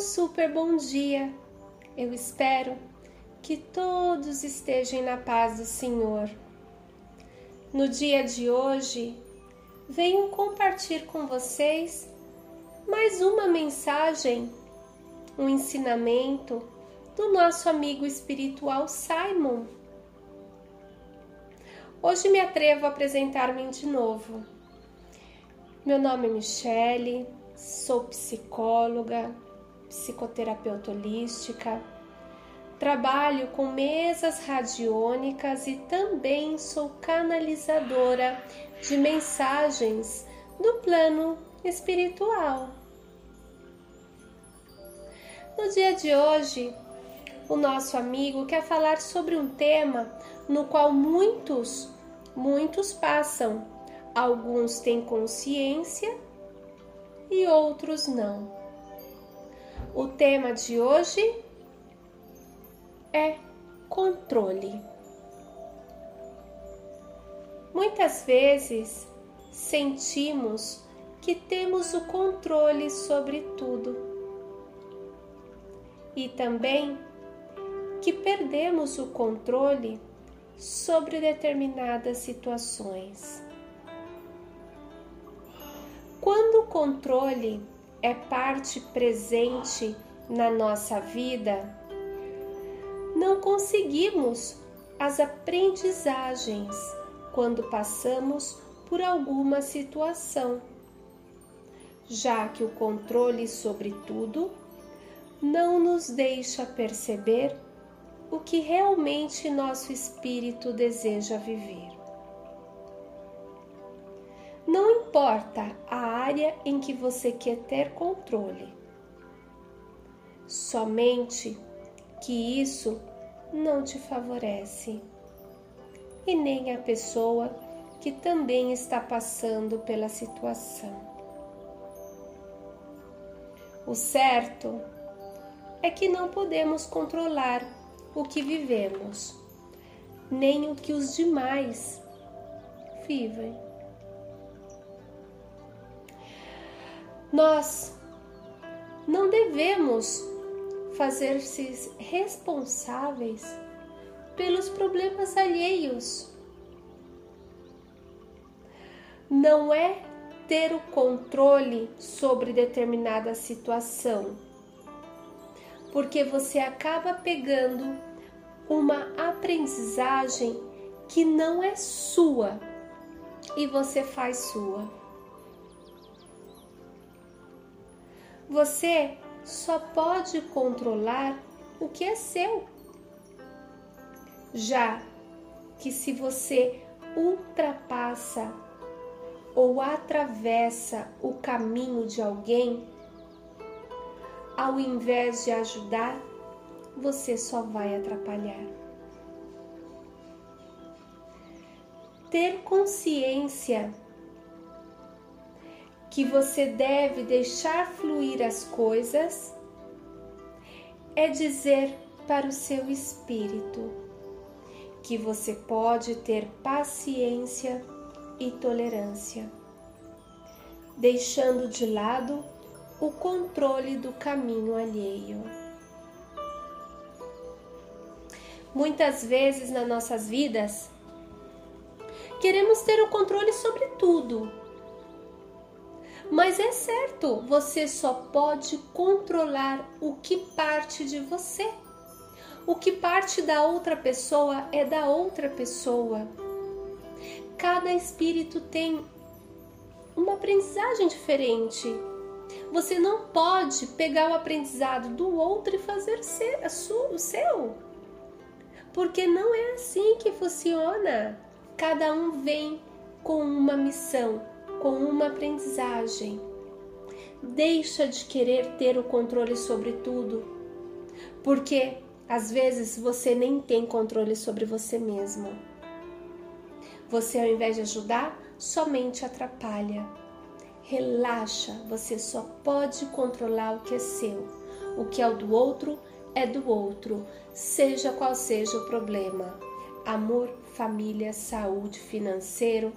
super bom dia. Eu espero que todos estejam na paz do Senhor. No dia de hoje, venho compartilhar com vocês mais uma mensagem, um ensinamento do nosso amigo espiritual Simon. Hoje me atrevo a apresentar-me de novo. Meu nome é Michele, sou psicóloga, psicoterapeuta holística, trabalho com mesas radiônicas e também sou canalizadora de mensagens do plano espiritual. No dia de hoje, o nosso amigo quer falar sobre um tema no qual muitos, muitos passam. Alguns têm consciência e outros não. O tema de hoje é controle. Muitas vezes sentimos que temos o controle sobre tudo e também que perdemos o controle sobre determinadas situações. Quando o controle é parte presente na nossa vida, não conseguimos as aprendizagens quando passamos por alguma situação, já que o controle sobre tudo não nos deixa perceber o que realmente nosso espírito deseja viver. Importa a área em que você quer ter controle, somente que isso não te favorece e nem a pessoa que também está passando pela situação. O certo é que não podemos controlar o que vivemos, nem o que os demais vivem. Nós não devemos fazer-se responsáveis pelos problemas alheios. Não é ter o controle sobre determinada situação, porque você acaba pegando uma aprendizagem que não é sua e você faz sua. Você só pode controlar o que é seu. Já que se você ultrapassa ou atravessa o caminho de alguém, ao invés de ajudar, você só vai atrapalhar. Ter consciência que você deve deixar fluir as coisas é dizer para o seu espírito que você pode ter paciência e tolerância, deixando de lado o controle do caminho alheio. Muitas vezes nas nossas vidas, queremos ter o controle sobre tudo mas é certo, você só pode controlar o que parte de você. O que parte da outra pessoa é da outra pessoa. Cada espírito tem uma aprendizagem diferente. Você não pode pegar o aprendizado do outro e fazer ser o seu. Porque não é assim que funciona. Cada um vem com uma missão com uma aprendizagem. Deixa de querer ter o controle sobre tudo, porque às vezes você nem tem controle sobre você mesmo. Você, ao invés de ajudar, somente atrapalha. Relaxa, você só pode controlar o que é seu. O que é o do outro é do outro, seja qual seja o problema. Amor, família, saúde, financeiro,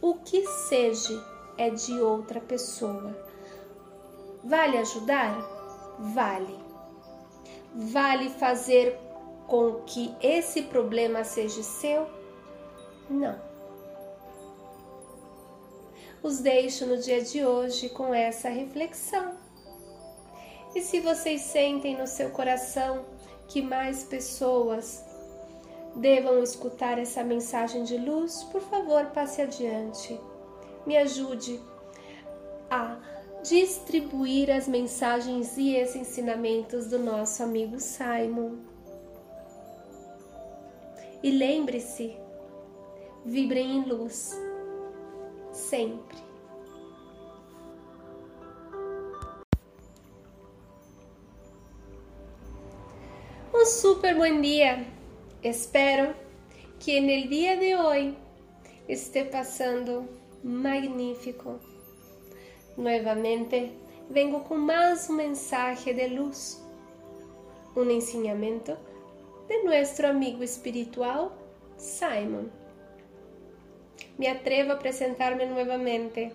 o que seja é de outra pessoa. Vale ajudar? vale. Vale fazer com que esse problema seja seu? Não. Os deixo no dia de hoje com essa reflexão. E se vocês sentem no seu coração que mais pessoas devam escutar essa mensagem de luz, por favor, passe adiante. Me ajude a distribuir as mensagens e esses ensinamentos do nosso amigo Simon. E lembre-se, vibrem em luz, sempre. Um super bom dia! Espero que no dia de hoje esté passando magnífico. Nuevamente vengo com mais um mensagem de luz, um ensinamento de nosso amigo espiritual Simon. Me atrevo a apresentar-me novamente.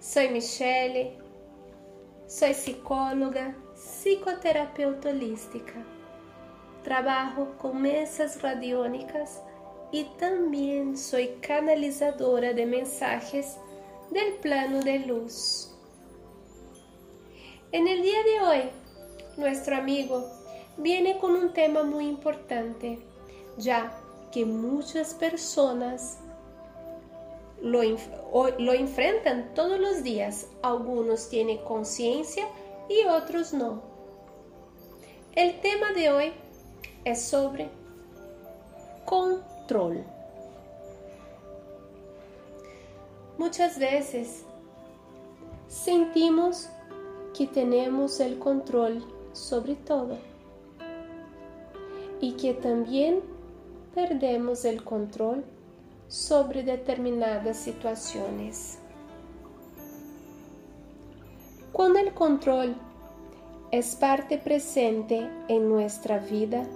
Sou Michele, sou psicóloga, psicoterapeuta holística. Trabalho com mesas radiônicas e também sou canalizadora de mensagens del plano de luz. En el día de hoy, nuestro amigo viene con un tema muy importante, ya que muchas personas lo, lo enfrentan todos los días. Algunos tienen conciencia y otros no. El tema de hoy es sobre control. Muchas veces sentimos que tenemos el control sobre todo y que también perdemos el control sobre determinadas situaciones. Cuando el control es parte presente en nuestra vida,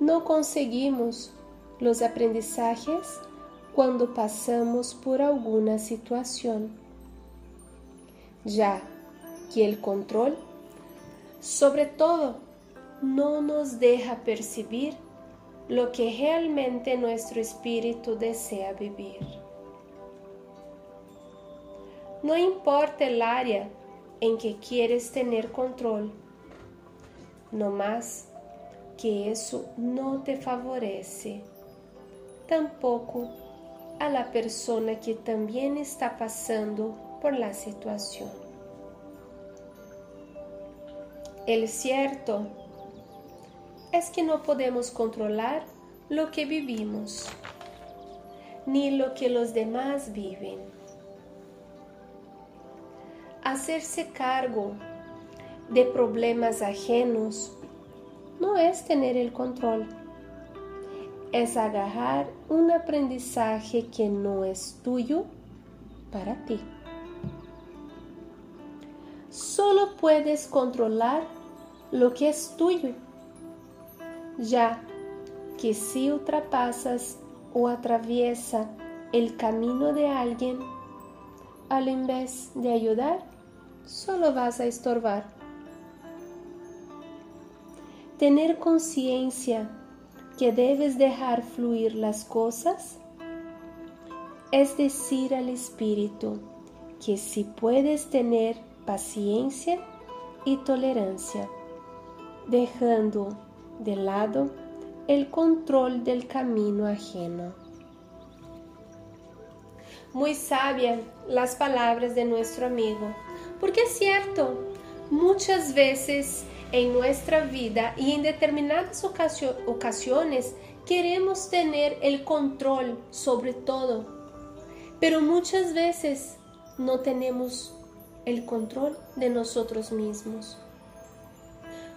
no conseguimos los aprendizajes cuando pasamos por alguna situación, ya que el control, sobre todo, no nos deja percibir lo que realmente nuestro espíritu desea vivir. No importa el área en que quieres tener control, no más que isso não te favorece, tampouco a la persona que también está pasando por la situación. El cierto es que no podemos controlar lo que vivimos, ni lo que los demás viven. Hacerse cargo de problemas ajenos no es tener el control es agarrar un aprendizaje que no es tuyo para ti. Solo puedes controlar lo que es tuyo, ya que si ultrapasas o atraviesa el camino de alguien, al vez de ayudar, solo vas a estorbar. Tener conciencia que debes dejar fluir las cosas? Es decir al espíritu que si puedes tener paciencia y tolerancia, dejando de lado el control del camino ajeno. Muy sabia las palabras de nuestro amigo, porque es cierto, muchas veces em nossa vida e em determinadas ocasiones queremos ter o controle sobre todo, pero muitas vezes não temos o controle de nós mesmos.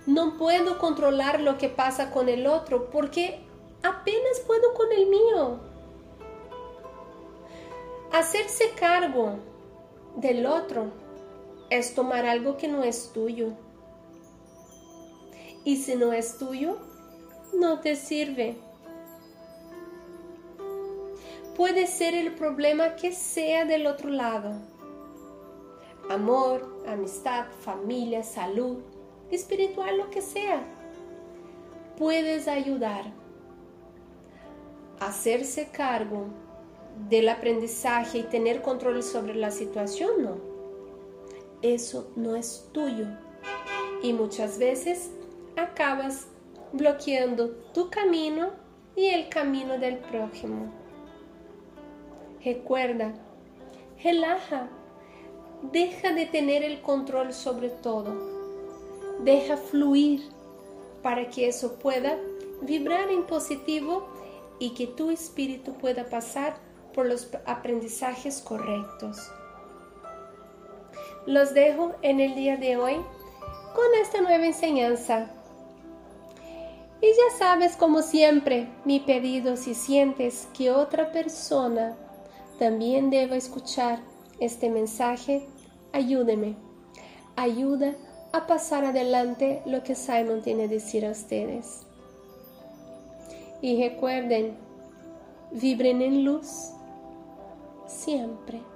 Não puedo controlar lo que pasa con el otro porque apenas puedo con el mío. Hacerse cargo del otro es tomar algo que no es tuyo y si no es tuyo, no te sirve. Puede ser el problema que sea del otro lado. amor, amistad, familia, salud, espiritual, lo que sea. Puedes ayudar hacerse cargo del aprendizaje y tener control sobre la situación, no. Eso no es tuyo. Y muchas veces acabas bloqueando tu camino y el camino del prójimo. Recuerda, relaja, deja de tener el control sobre todo, deja fluir para que eso pueda vibrar en positivo y que tu espíritu pueda pasar por los aprendizajes correctos. Los dejo en el día de hoy con esta nueva enseñanza. Y ya sabes, como siempre, mi pedido si sientes que otra persona también deba escuchar este mensaje, ayúdeme. Ayuda a pasar adelante lo que Simon tiene a decir a ustedes. Y recuerden, vibren en luz siempre.